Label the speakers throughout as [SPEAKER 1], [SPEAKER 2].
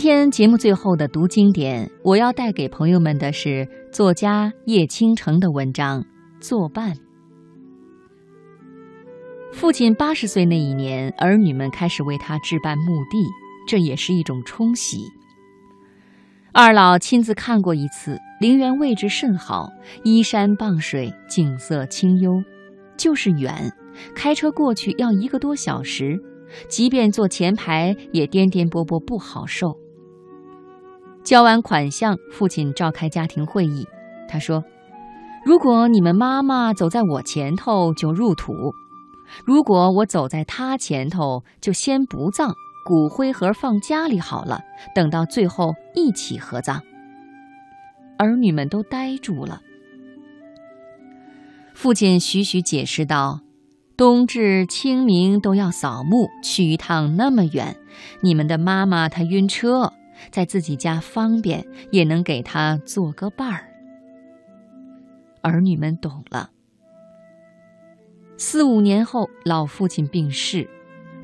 [SPEAKER 1] 今天节目最后的读经典，我要带给朋友们的是作家叶倾城的文章《作伴》。父亲八十岁那一年，儿女们开始为他置办墓地，这也是一种冲喜。二老亲自看过一次，陵园位置甚好，依山傍水，景色清幽。就是远，开车过去要一个多小时，即便坐前排也颠颠簸簸不好受。交完款项，父亲召开家庭会议，他说：“如果你们妈妈走在我前头，就入土。”如果我走在他前头，就先不葬，骨灰盒放家里好了，等到最后一起合葬。儿女们都呆住了。父亲徐徐解释道：“冬至、清明都要扫墓，去一趟那么远，你们的妈妈她晕车，在自己家方便，也能给他做个伴儿。”儿女们懂了。四五年后，老父亲病逝，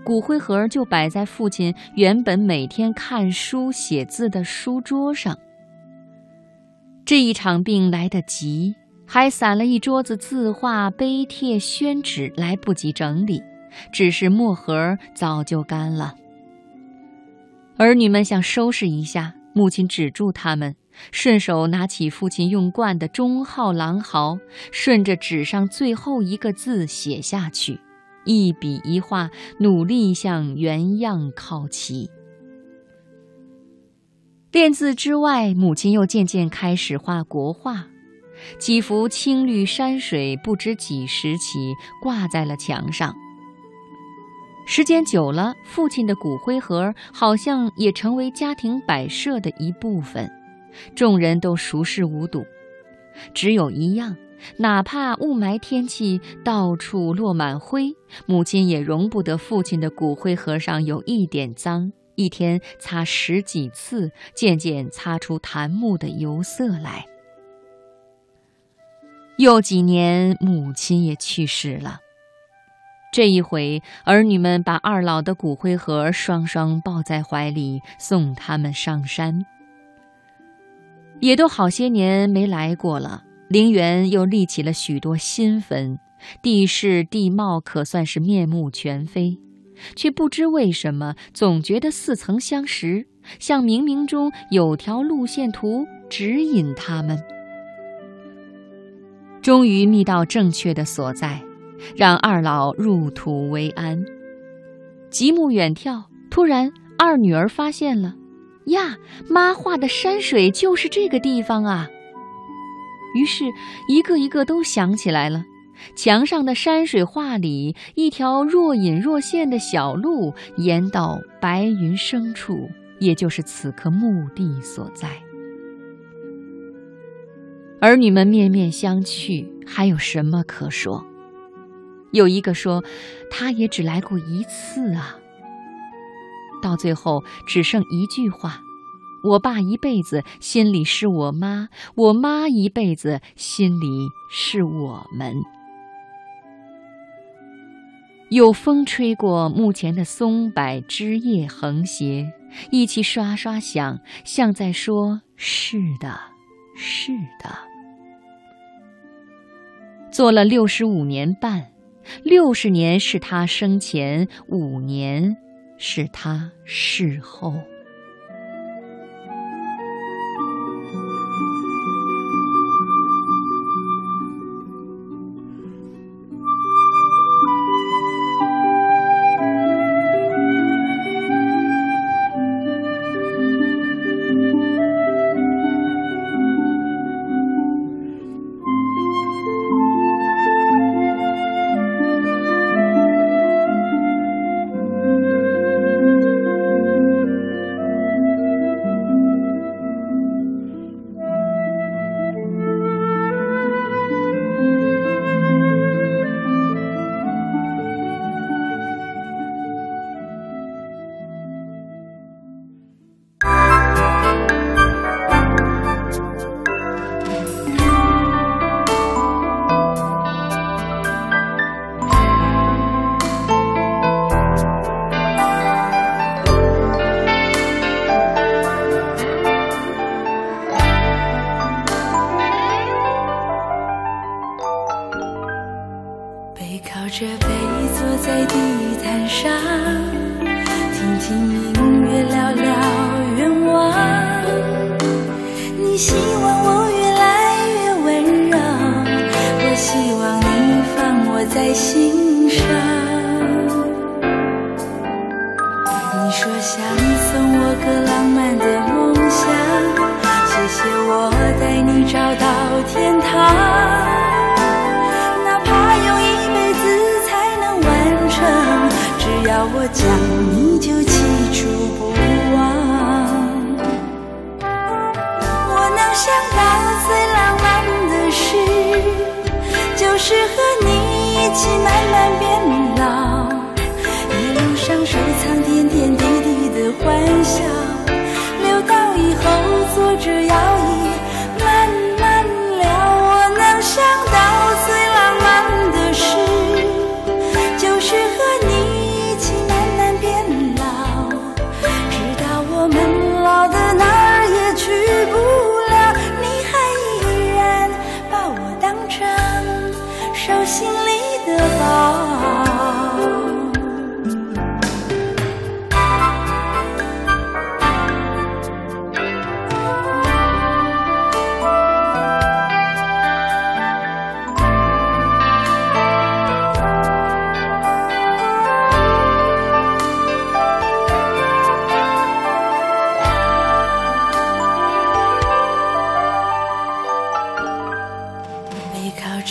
[SPEAKER 1] 骨灰盒就摆在父亲原本每天看书写字的书桌上。这一场病来得急，还散了一桌子字画、碑帖、宣纸，来不及整理，只是墨盒早就干了。儿女们想收拾一下，母亲止住他们。顺手拿起父亲用惯的中号狼毫，顺着纸上最后一个字写下去，一笔一画，努力向原样靠齐。练字之外，母亲又渐渐开始画国画，几幅青绿山水不知几时起挂在了墙上。时间久了，父亲的骨灰盒好像也成为家庭摆设的一部分。众人都熟视无睹，只有一样，哪怕雾霾天气到处落满灰，母亲也容不得父亲的骨灰盒上有一点脏。一天擦十几次，渐渐擦出檀木的油色来。又几年，母亲也去世了。这一回，儿女们把二老的骨灰盒双双抱在怀里，送他们上山。也都好些年没来过了，陵园又立起了许多新坟，地势地貌可算是面目全非，却不知为什么总觉得似曾相识，像冥冥中有条路线图指引他们。终于觅到正确的所在，让二老入土为安。极目远眺，突然二女儿发现了。呀，妈画的山水就是这个地方啊！于是，一个一个都想起来了。墙上的山水画里，一条若隐若现的小路，沿到白云深处，也就是此刻墓地所在。儿女们面面相觑，还有什么可说？有一个说：“他也只来过一次啊。”到最后只剩一句话：“我爸一辈子心里是我妈，我妈一辈子心里是我们。”有风吹过墓前的松柏枝叶横斜，一起刷刷响，像在说：“是的，是的。”做了六十五年半，六十年是他生前，五年。是他事后。
[SPEAKER 2] 着杯坐在地毯上，听听音乐，聊聊愿望。你希望我越来越温柔，我希望你放我在心上。讲，你就记住不忘。我能想到最浪漫的事，就是和你一起慢慢变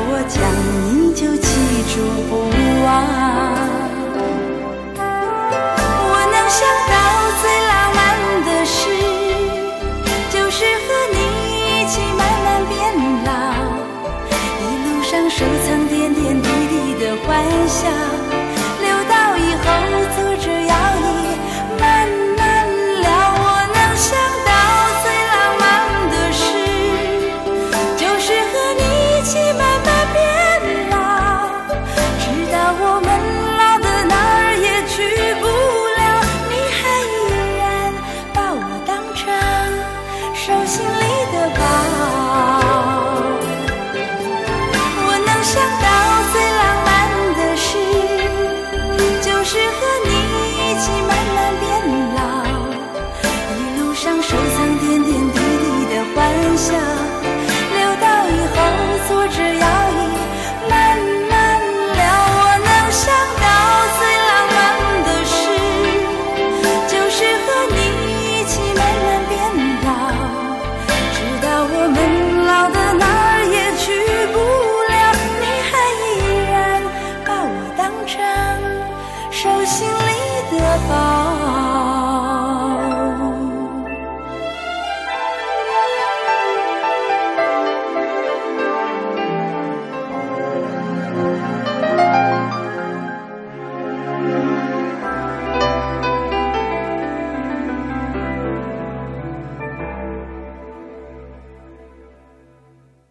[SPEAKER 2] 我讲